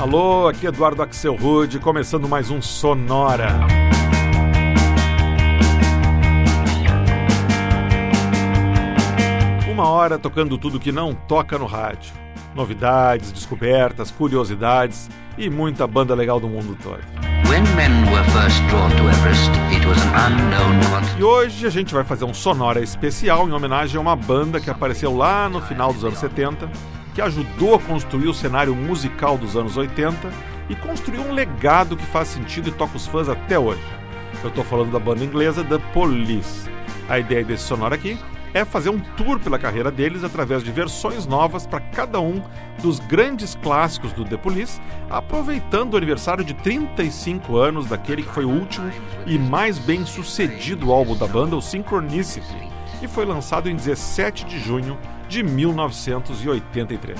Alô, aqui é Eduardo Axel Rude, começando mais um Sonora. Uma hora tocando tudo que não toca no rádio. Novidades, descobertas, curiosidades e muita banda legal do mundo todo. E hoje a gente vai fazer um Sonora especial em homenagem a uma banda que apareceu lá no final dos anos 70 que ajudou a construir o cenário musical dos anos 80 e construiu um legado que faz sentido e toca os fãs até hoje. Eu estou falando da banda inglesa The Police. A ideia desse sonoro aqui é fazer um tour pela carreira deles através de versões novas para cada um dos grandes clássicos do The Police, aproveitando o aniversário de 35 anos daquele que foi o último e mais bem sucedido álbum da banda, o Synchronicity, e foi lançado em 17 de junho de 1983.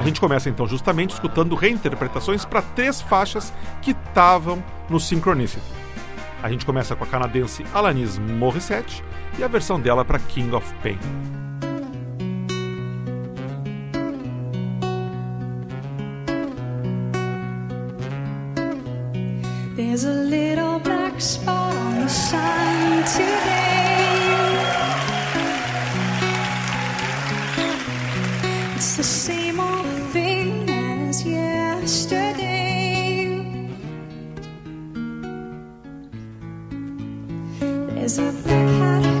A gente começa então justamente escutando reinterpretações para três faixas que estavam no Synchronicity. A gente começa com a canadense Alanis Morissette e a versão dela para King of Pain. There's a little black spot on the sun today. It's the same old thing as yesterday. There's a black hat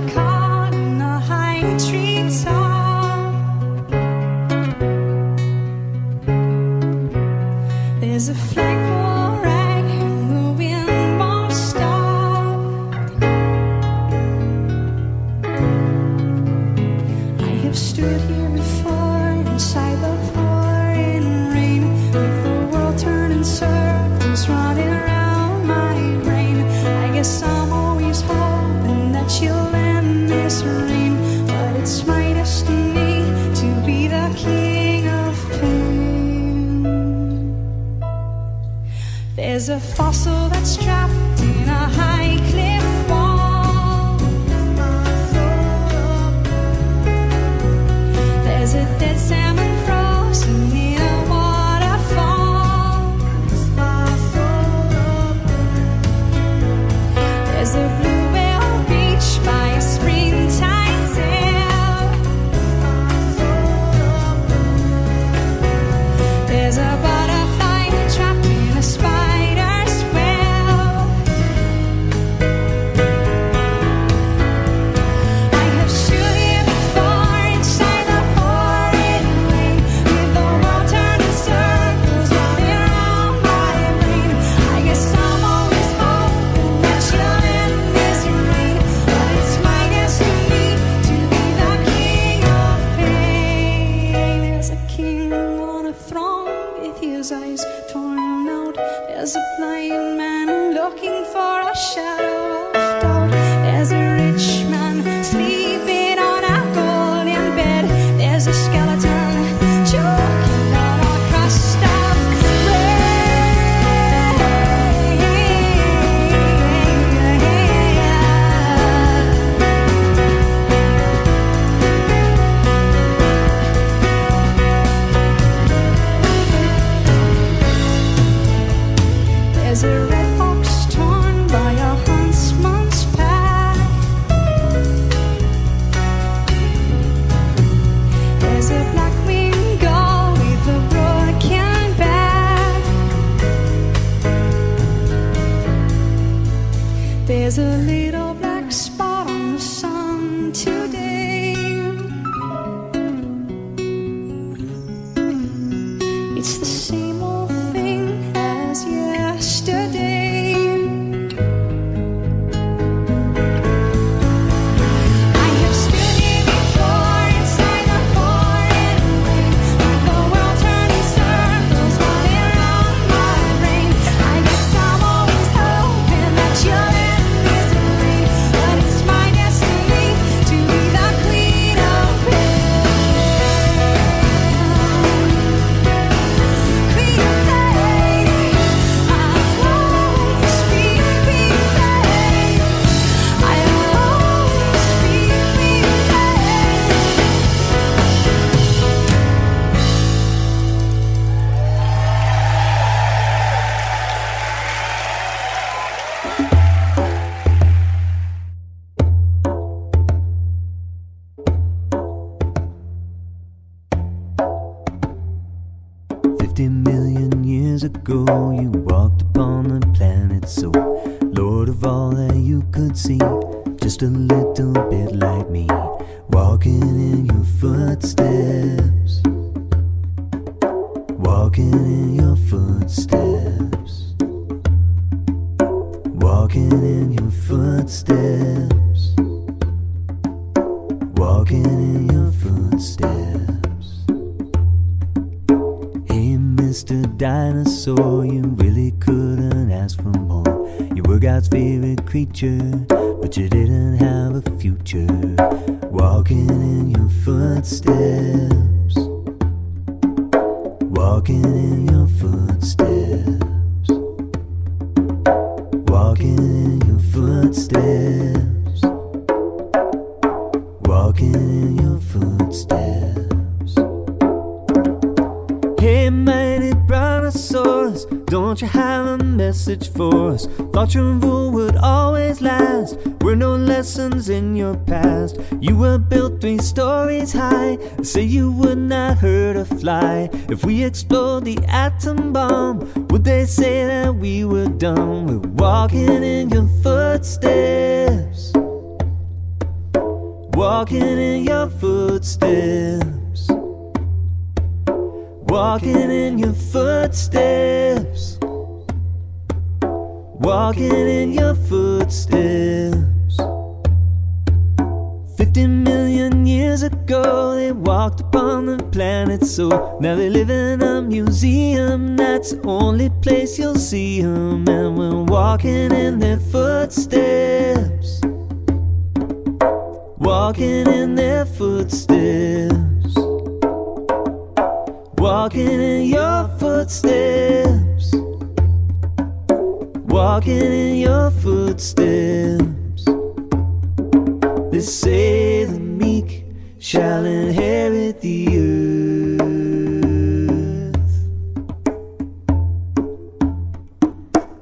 ago, you walked upon the planet so Lord of all that you could see, just a little bit like me, walking in your footsteps, walking in your footsteps, walking in your footsteps, walking in your footsteps. Mr. Dinosaur, you really couldn't ask for more. You were God's favorite creature, but you didn't have a future. Walking in your footsteps, they walked upon the planet. So now they live in a museum. That's the only place you'll see them. And we're walking in their footsteps. Walking in their footsteps. Walking in your footsteps. Walking in your footsteps. They say shall inherit the earth.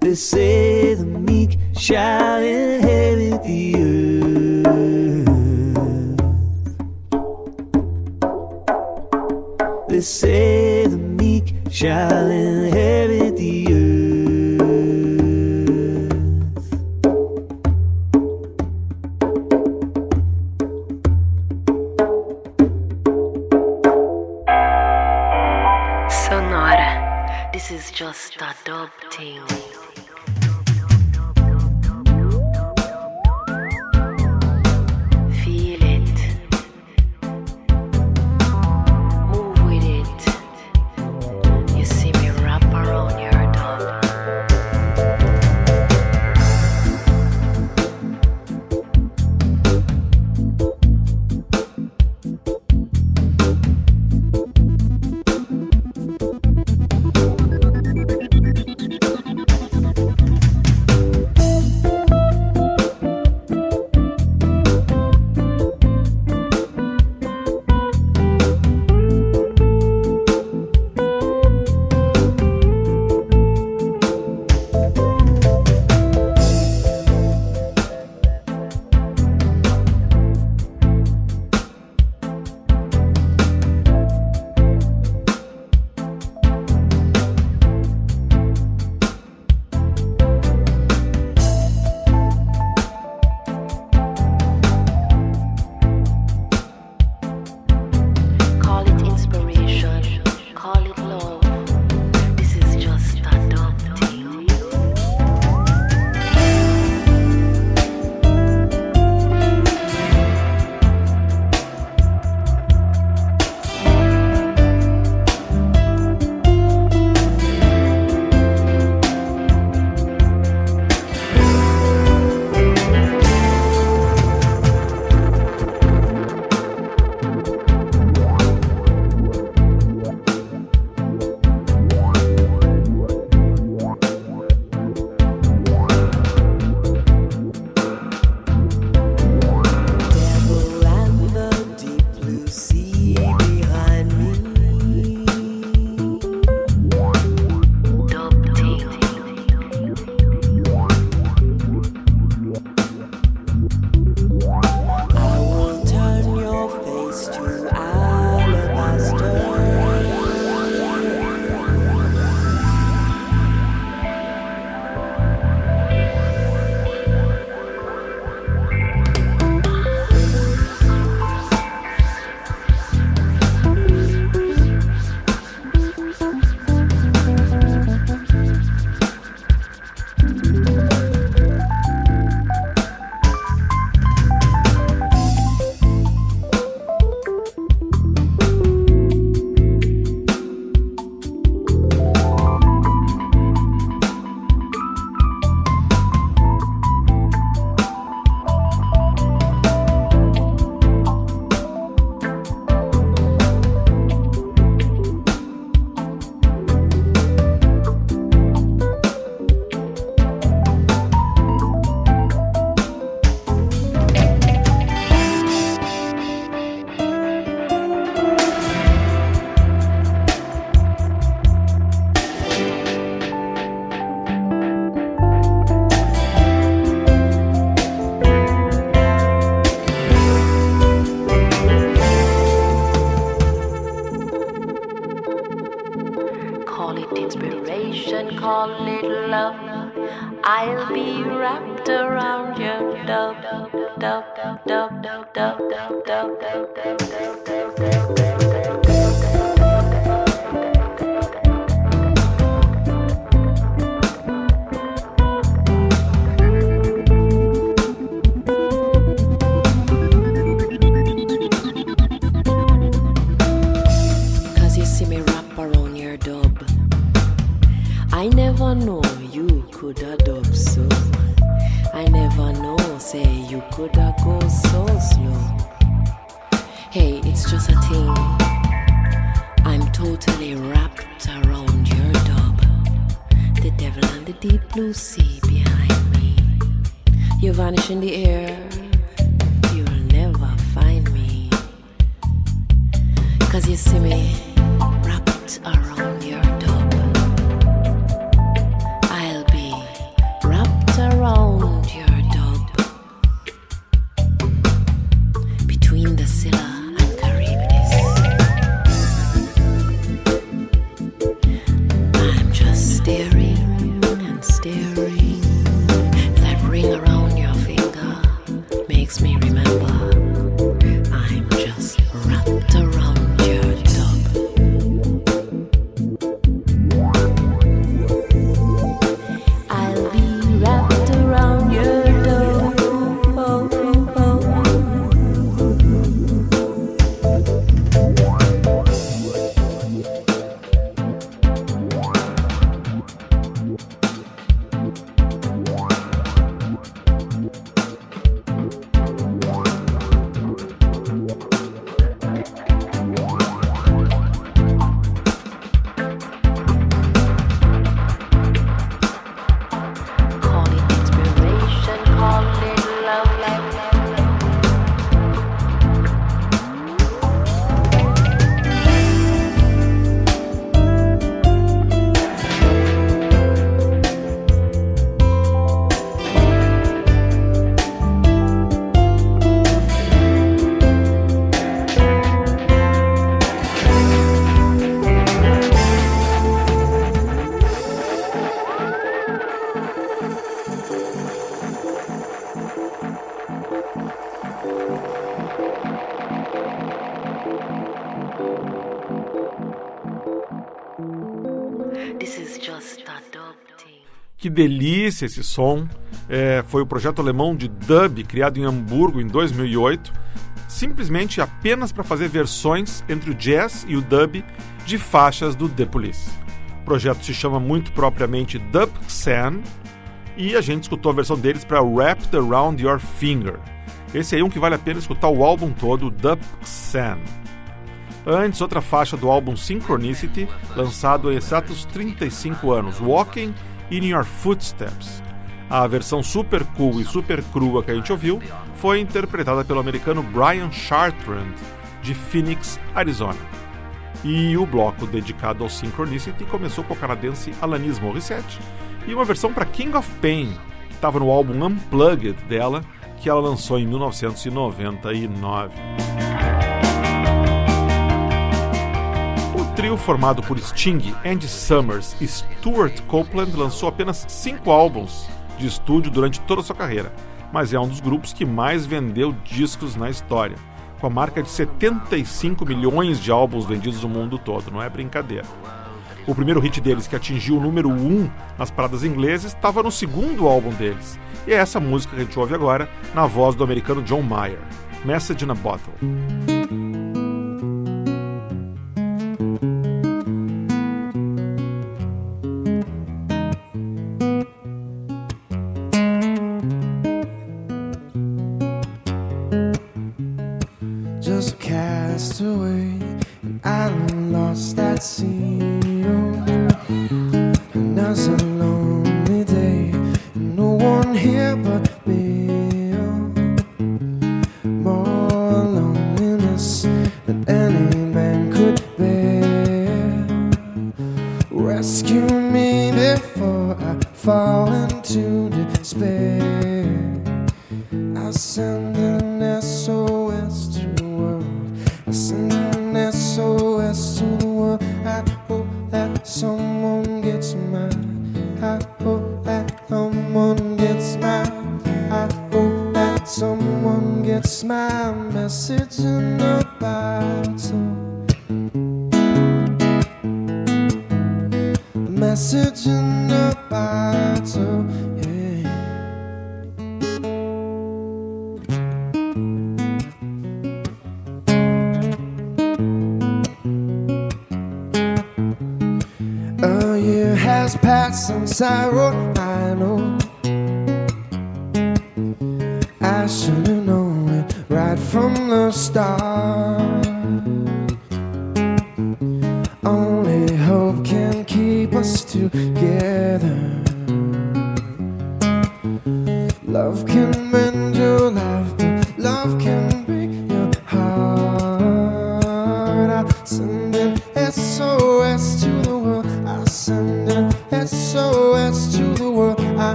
They say the meek shall inherit the earth. They say the meek shall inherit around your dub. The devil and the deep blue sea behind me. You vanish in the air. You'll never find me. Cause you see me wrapped around Que delícia esse som! É, foi o projeto alemão de dub criado em Hamburgo em 2008, simplesmente apenas para fazer versões entre o jazz e o dub de faixas do The Police. O projeto se chama muito propriamente Dub Xan e a gente escutou a versão deles para Wrapped Around Your Finger. Esse aí é um que vale a pena escutar o álbum todo, Dub Xan. Antes, outra faixa do álbum Synchronicity, lançado há exatos 35 anos, Walking in Your Footsteps. A versão super cool e super crua que a gente ouviu foi interpretada pelo americano Brian Chartrand, de Phoenix, Arizona. E o bloco dedicado ao Synchronicity começou com a canadense Alanis Morissette e uma versão para King of Pain, que estava no álbum Unplugged dela, que ela lançou em 1999. Trio formado por Sting, Andy Summers e Stuart Copeland lançou apenas cinco álbuns de estúdio durante toda a sua carreira, mas é um dos grupos que mais vendeu discos na história, com a marca de 75 milhões de álbuns vendidos no mundo todo, não é brincadeira. O primeiro hit deles, que atingiu o número 1 nas paradas inglesas, estava no segundo álbum deles. E é essa música que a gente ouve agora, na voz do americano John Mayer, Message in a Bottle.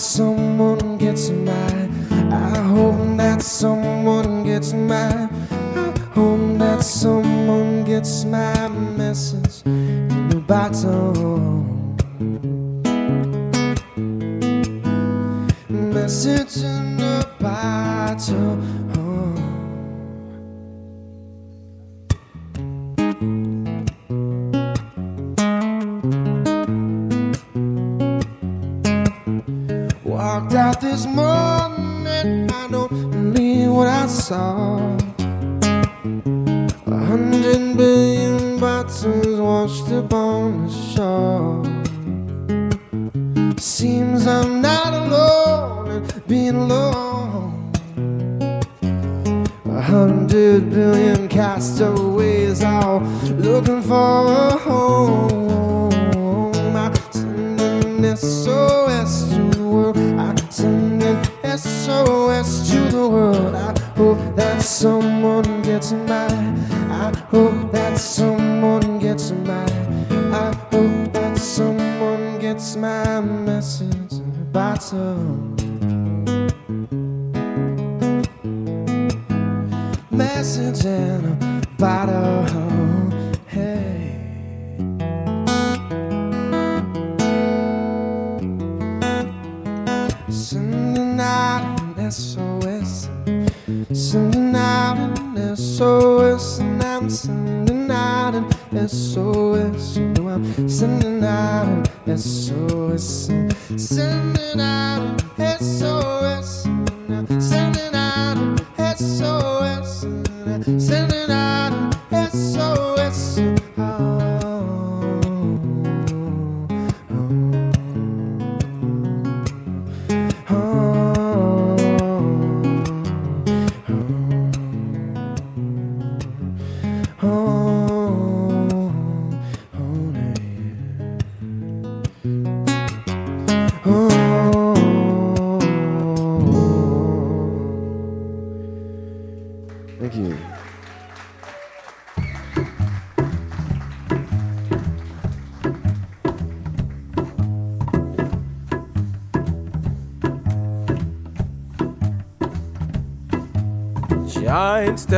Someone gets mine. I hope that someone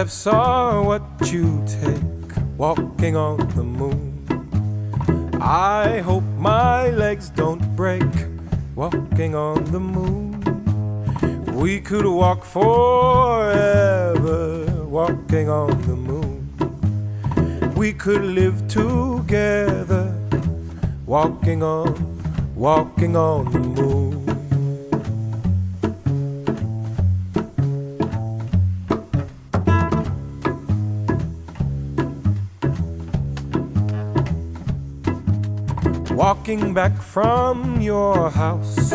Steps are what you take walking on the moon. I hope my legs don't break walking on the moon. We could walk forever walking on the moon. We could live together walking on, walking on the moon. Walking back from your house,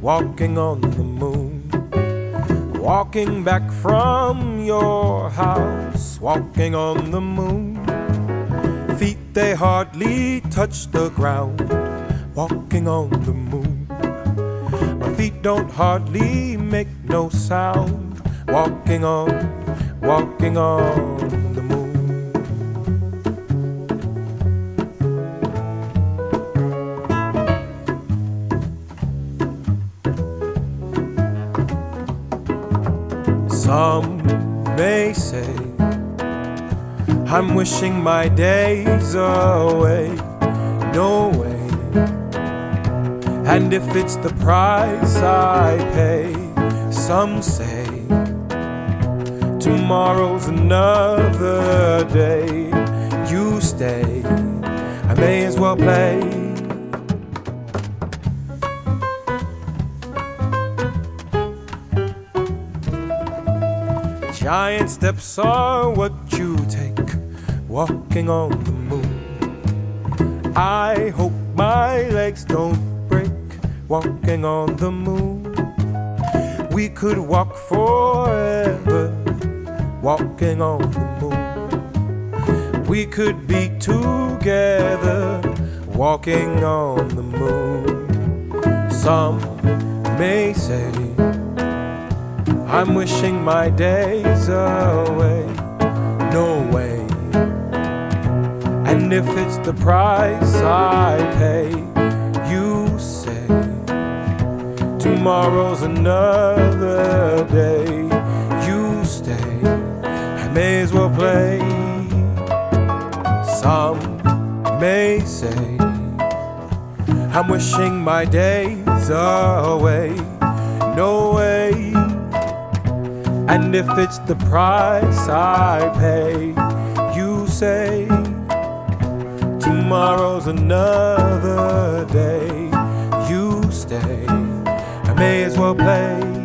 walking on the moon. Walking back from your house, walking on the moon. Feet they hardly touch the ground, walking on the moon. My feet don't hardly make no sound, walking on, walking on Some may say I'm wishing my days away. No way. And if it's the price I pay, some say Tomorrow's another day. You stay, I may as well play. Giant steps are what you take, walking on the moon. I hope my legs don't break, walking on the moon. We could walk forever, walking on the moon. We could be together, walking on the moon. Some may say, I'm wishing my days away. No way. And if it's the price I pay, you say, tomorrow's another day. You stay, I may as well play. Some may say, I'm wishing my days away. No way. And if it's the price I pay, you say, tomorrow's another day. You stay, I may as well play.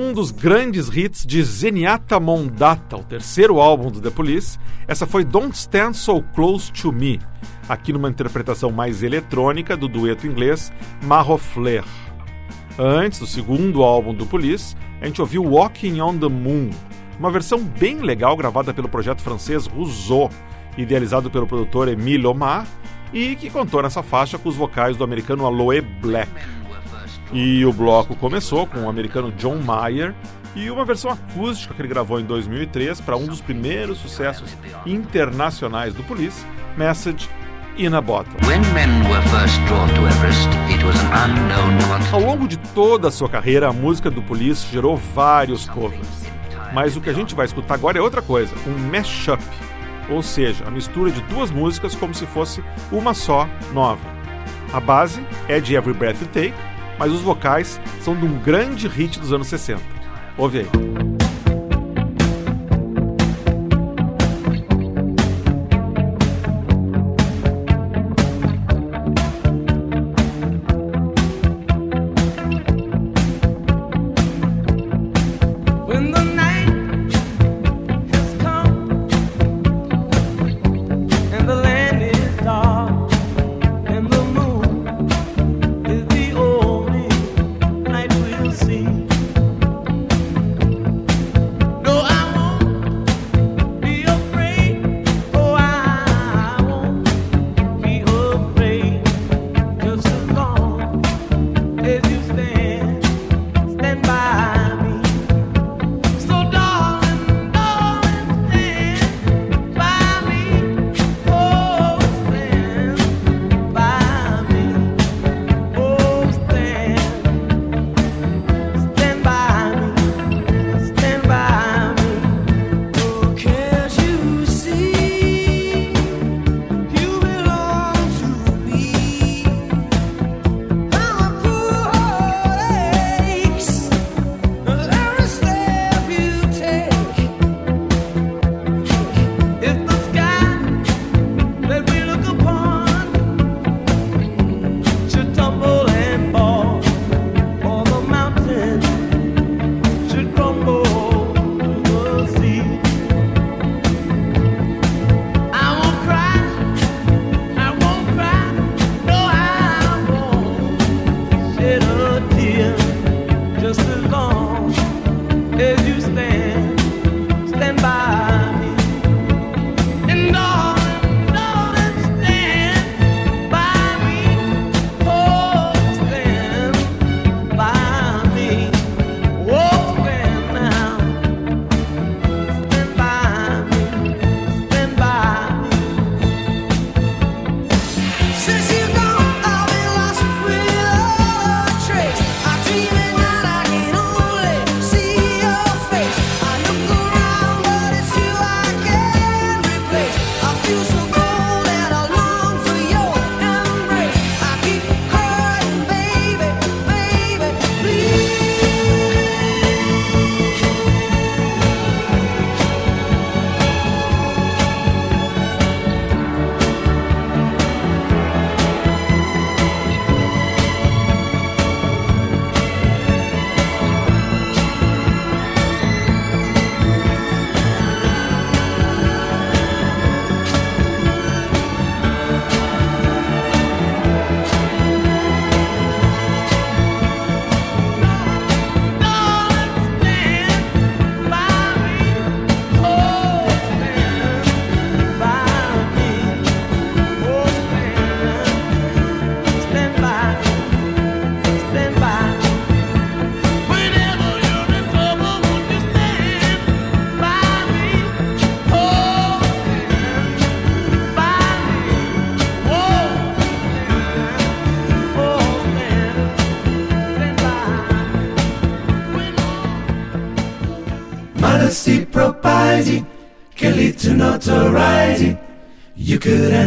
Um dos grandes hits de Zenyatta Mondatta, o terceiro álbum do The Police, essa foi Don't Stand So Close to Me, aqui numa interpretação mais eletrônica do dueto inglês Marro Flair. Antes do segundo álbum do Police, a gente ouviu Walking on the Moon, uma versão bem legal gravada pelo projeto francês Rousseau, idealizado pelo produtor Emile Omar, e que contou nessa faixa com os vocais do americano Aloe Black. E o bloco começou com o americano John Mayer e uma versão acústica que ele gravou em 2003 para um dos primeiros sucessos internacionais do Police, Message in a Bottle. Everest. Ao longo de toda a sua carreira, a música do Police gerou vários covers. Mas o que a gente vai escutar agora é outra coisa, um mashup, ou seja, a mistura de duas músicas como se fosse uma só nova. A base é de Every Breath You Take, mas os vocais são de um grande hit dos anos 60. Ouve aí.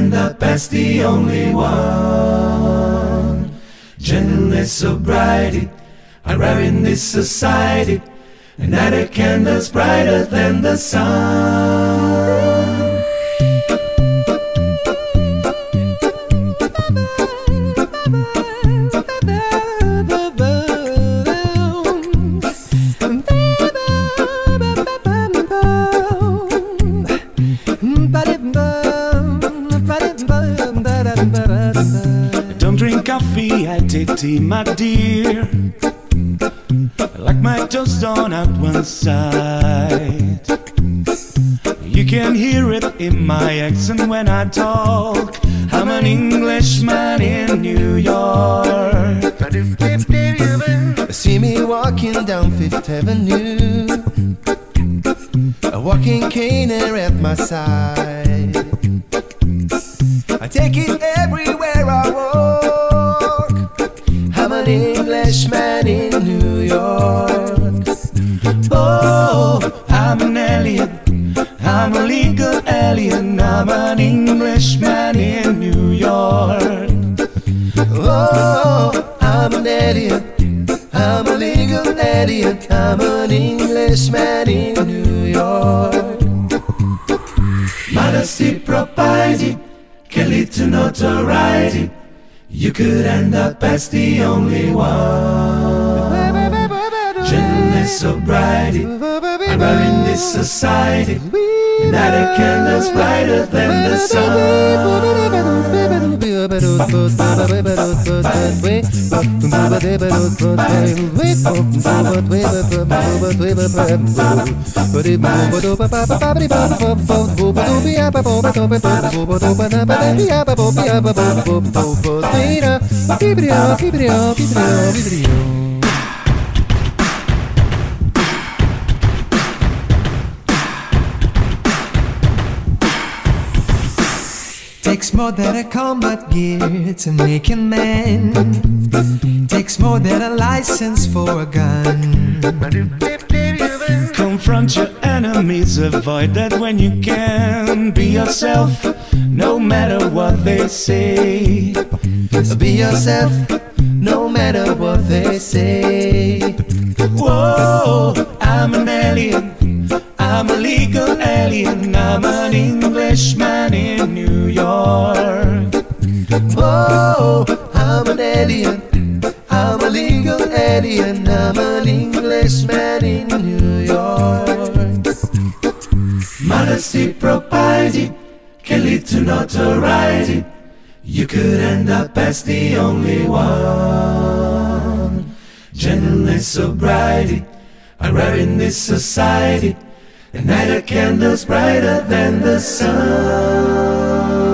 End up as the only one. Gentleness, sobriety are rare in this society, and that a candle's brighter than the sun. Tea, my dear. Like my toast on out one side. You can hear it in my accent when I talk. I'm an Englishman in New York. See me walking down Fifth Avenue, a walking cane at my side. Could end up as the only one. Gentleness, sobriety, I'm in this society. Not a candle's brighter than the Vibrião, vibrião, vibrião, vibrião. Takes more than a combat gear to make a man. Takes more than a license for a gun. Confront your enemies, avoid that when you can. Be yourself, no matter what they say. Be yourself, no matter what they say. Whoa, I'm an alien. I'm a legal alien. I'm an Englishman in New York. Oh, I'm an alien. I'm a legal alien. I'm an Englishman in New York. Modesty, propriety can lead to notoriety. You could end up as the only one. Gentleness, sobriety are rare in this society. And night a candle's brighter than the sun.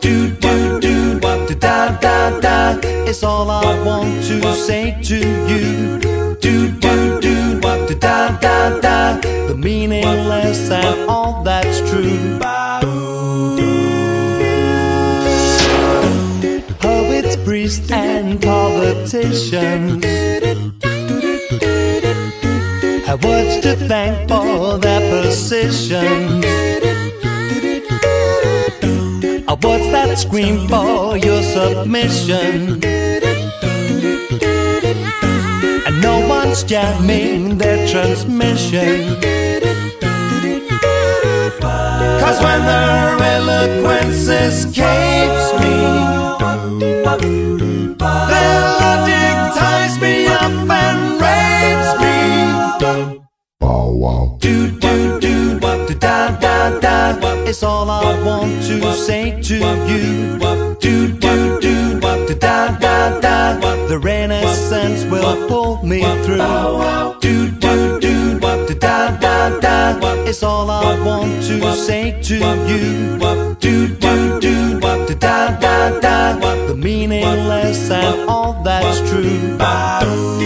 Do do do da da da. It's all I want to say to you. Do do do do da da da. The meaningless and all that's true. Poets, priests, and politicians have words to thank for their position. Scream for your submission. And no one's jamming their transmission. Cause when their eloquence escapes me, their logic ties me up It's all I want to say to you. Do, do, do, do, da, da, da. The Renaissance will pull me through. Do, do, do, do, da, da, da. It's all I want to say to you. Do, do, do, do, da, da, da. The meaningless and all that's true.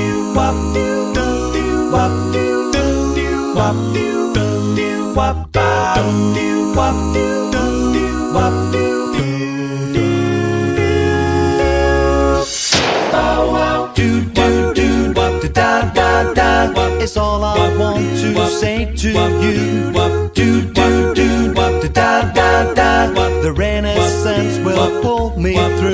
It's all I want to say to you. Do, do, do, da, da, da. The Renaissance will pull me through.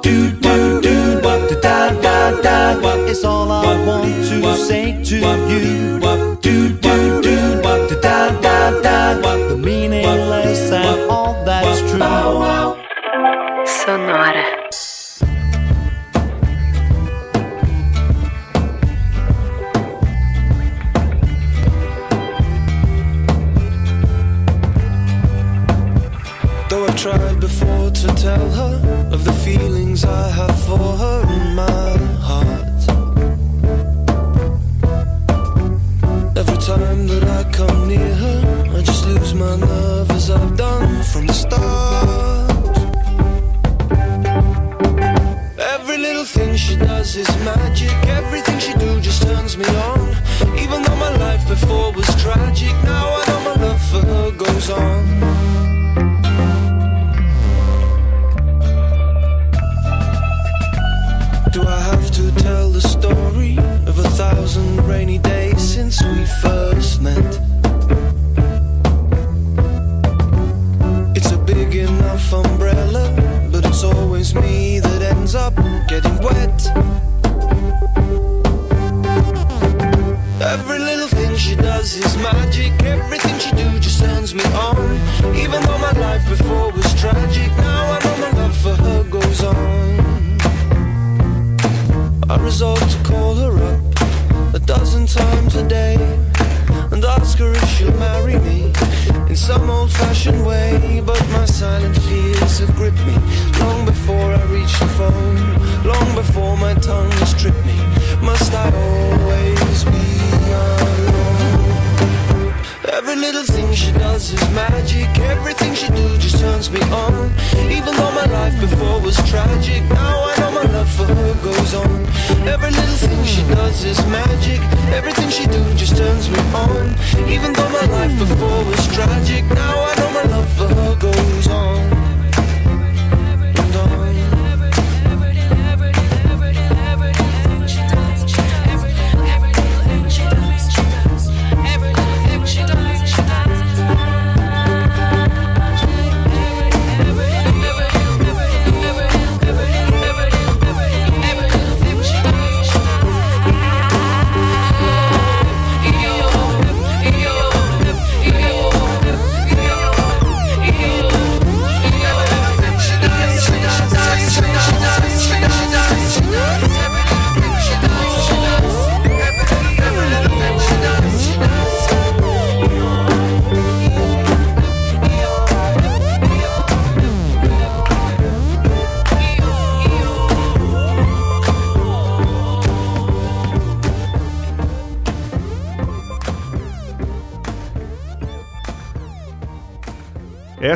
Do, do, do, da, da, da. It's all I want to say to you. Do, do, do, da, da, da. The meaningless and all that's true. Sonora. Tell her of the feelings I have for her in my heart. Every time that I come near her, I just lose my nerve as I've done from the start. Every little thing she does is magic. Everything she do just turns me on. Even though my life before was tragic, now I know my love for her goes on. Thousand rainy days since we first met? It's a big enough umbrella, but it's always me that ends up getting wet. Every little thing she does is magic. Everything she do just turns me on. Even though my life before was tragic, now I know my love for her goes on. I resolve to call her times a day and ask her if she'll marry me in some old fashioned way. But my silent fears have gripped me long before I reach the phone, long before my tongue has tripped me. Life before was tragic, now I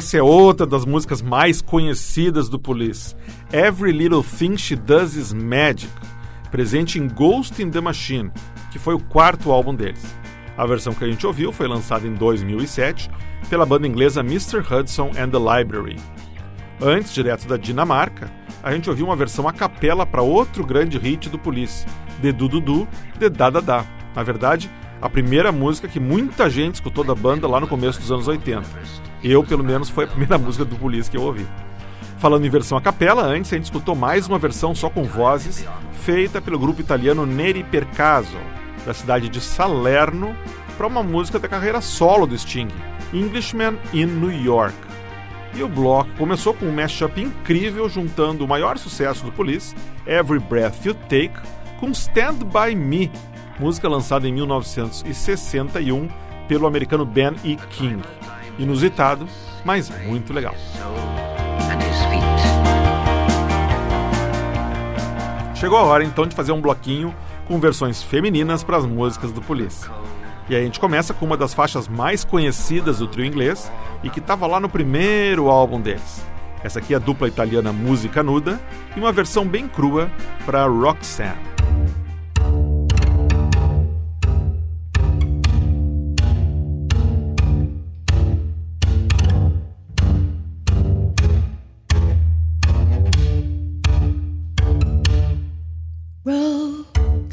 Essa é outra das músicas mais conhecidas do Police. Every Little Thing She Does Is Magic, presente em Ghost in the Machine, que foi o quarto álbum deles. A versão que a gente ouviu foi lançada em 2007 pela banda inglesa Mr. Hudson and the Library. Antes, direto da Dinamarca, a gente ouviu uma versão a capela para outro grande hit do Police, The Du Du Du, The Da Da Da. Na verdade, a primeira música que muita gente escutou da banda lá no começo dos anos 80. Eu, pelo menos, foi a primeira música do Police que eu ouvi. Falando em versão a capela, antes a gente escutou mais uma versão só com vozes, feita pelo grupo italiano Neri Per Caso, da cidade de Salerno, para uma música da carreira solo do Sting, Englishman in New York. E o bloco começou com um mashup incrível juntando o maior sucesso do Police, Every Breath You Take, com Stand By Me, música lançada em 1961 pelo americano Ben E. King. Inusitado, mas muito legal. Chegou a hora então de fazer um bloquinho com versões femininas para as músicas do Police. E aí a gente começa com uma das faixas mais conhecidas do trio inglês e que estava lá no primeiro álbum deles. Essa aqui é a dupla italiana Música Nuda e uma versão bem crua para Roxanne.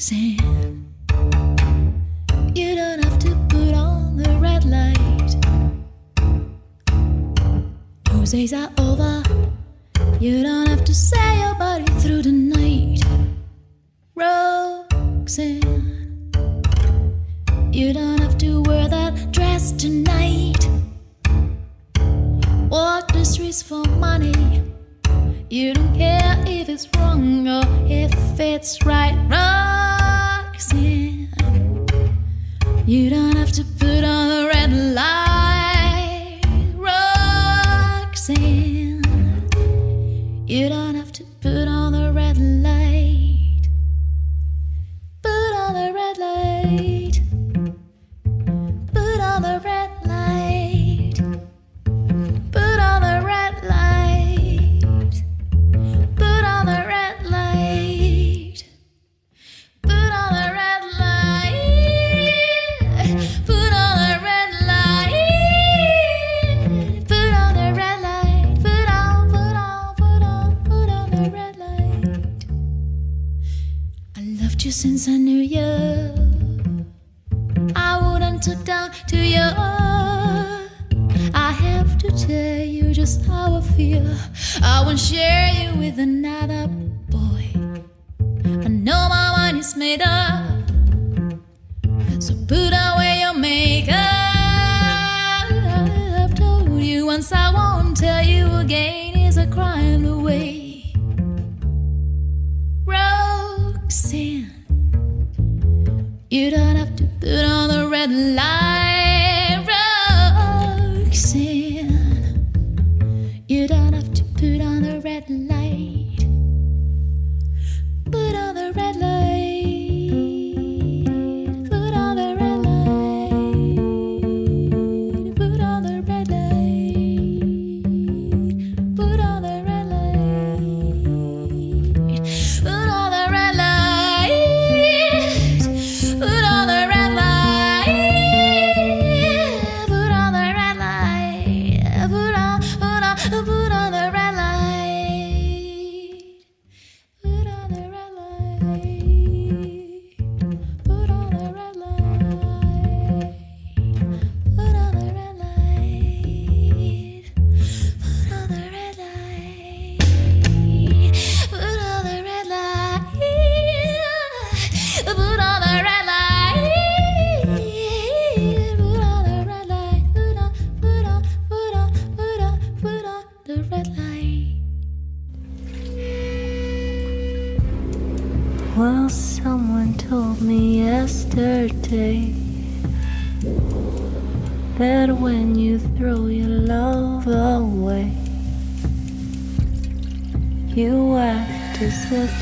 Roxanne. You don't have to put on the red light. Those days are over. You don't have to say your body through the night. Roxanne. You don't have to wear that dress tonight. Walk the streets for money. You don't care if it's wrong or if it's right. Wrong. You don't have to put on the red light.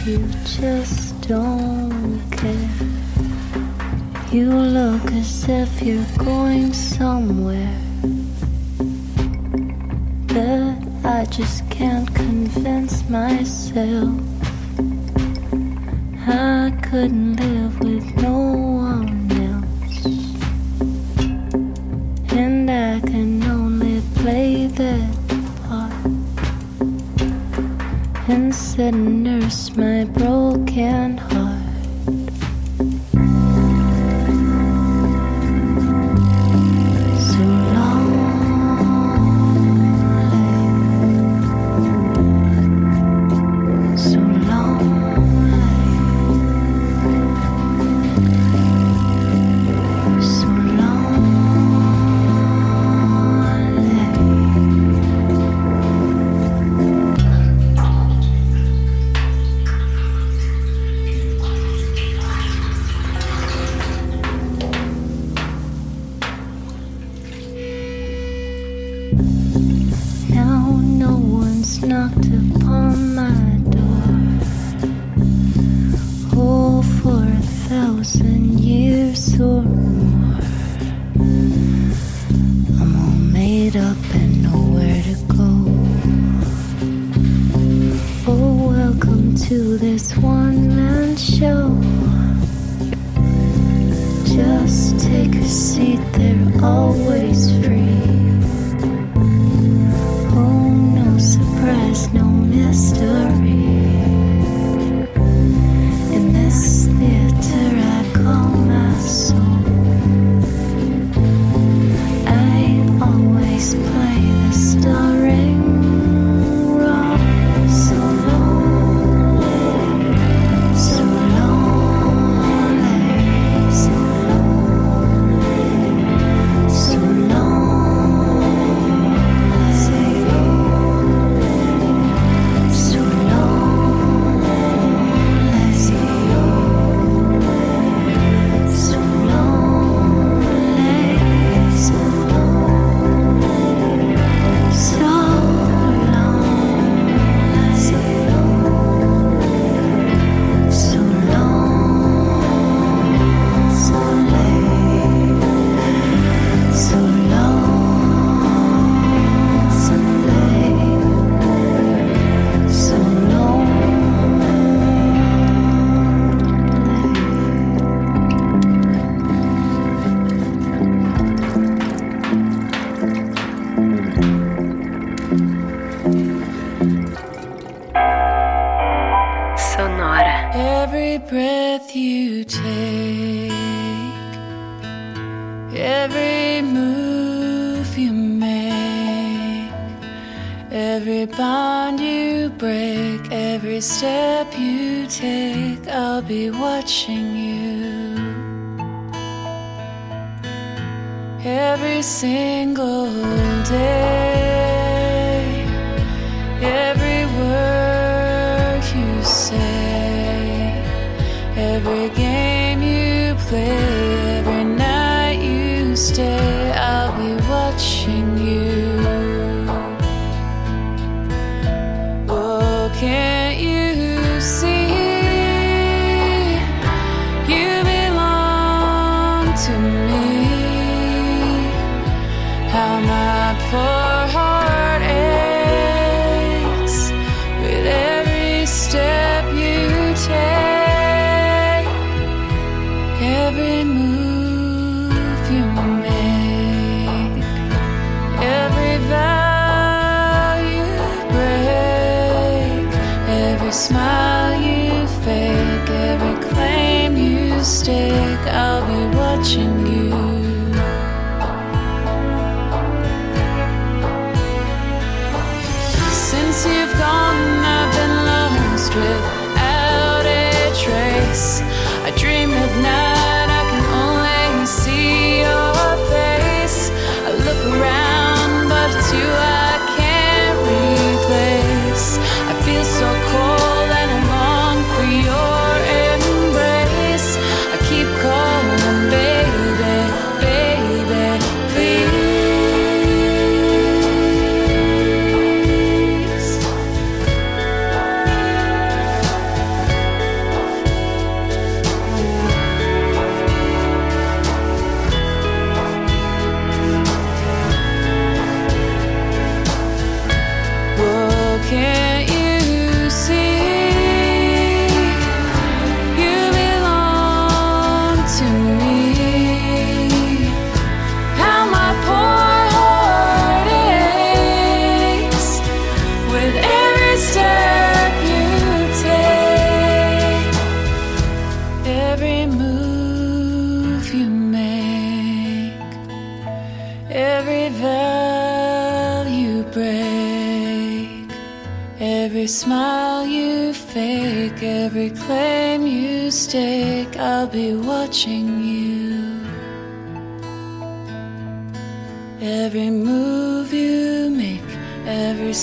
future.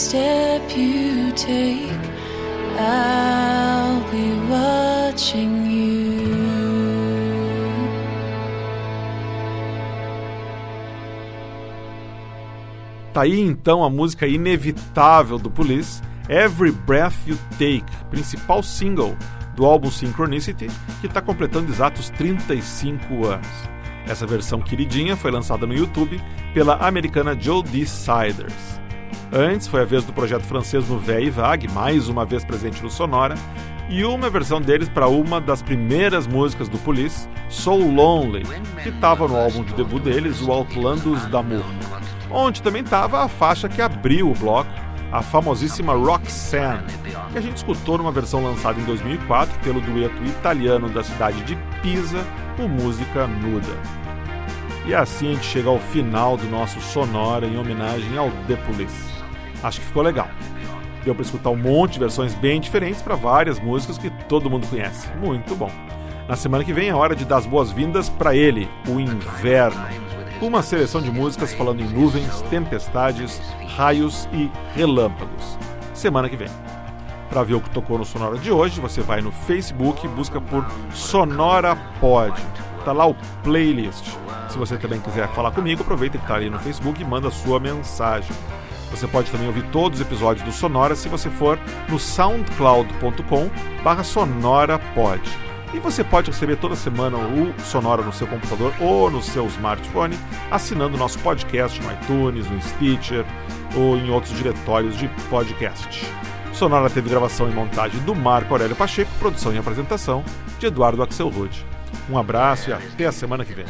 step you take, I'll be watching you. Tá aí então a música inevitável do Police, Every Breath You Take, principal single do álbum Synchronicity, que está completando exatos 35 anos. Essa versão queridinha foi lançada no YouTube pela americana Jodie Siders. Antes foi a vez do projeto francês no Véi Vague, mais uma vez presente no Sonora, e uma versão deles para uma das primeiras músicas do Police, So Lonely, que estava no álbum de debut deles, o Outlandos d'Amour, onde também estava a faixa que abriu o bloco, a famosíssima Roxanne, que a gente escutou numa versão lançada em 2004 pelo dueto italiano da cidade de Pisa, o Música Nuda. E assim a gente chega ao final do nosso Sonora em homenagem ao The Police. Acho que ficou legal. Deu para escutar um monte de versões bem diferentes para várias músicas que todo mundo conhece. Muito bom. Na semana que vem é hora de dar as boas-vindas para ele, o Inverno. Uma seleção de músicas falando em nuvens, tempestades, raios e relâmpagos. Semana que vem. Para ver o que tocou no Sonora de hoje, você vai no Facebook e busca por Sonora Pod. Tá lá o playlist. Se você também quiser falar comigo, aproveita que está ali no Facebook e manda sua mensagem. Você pode também ouvir todos os episódios do Sonora se você for no soundcloud.com barra sonorapod. E você pode receber toda semana o Sonora no seu computador ou no seu smartphone, assinando o nosso podcast no iTunes, no Stitcher ou em outros diretórios de podcast. Sonora teve gravação e montagem do Marco Aurélio Pacheco, produção e apresentação de Eduardo Axel Rude. Um abraço e até a semana que vem.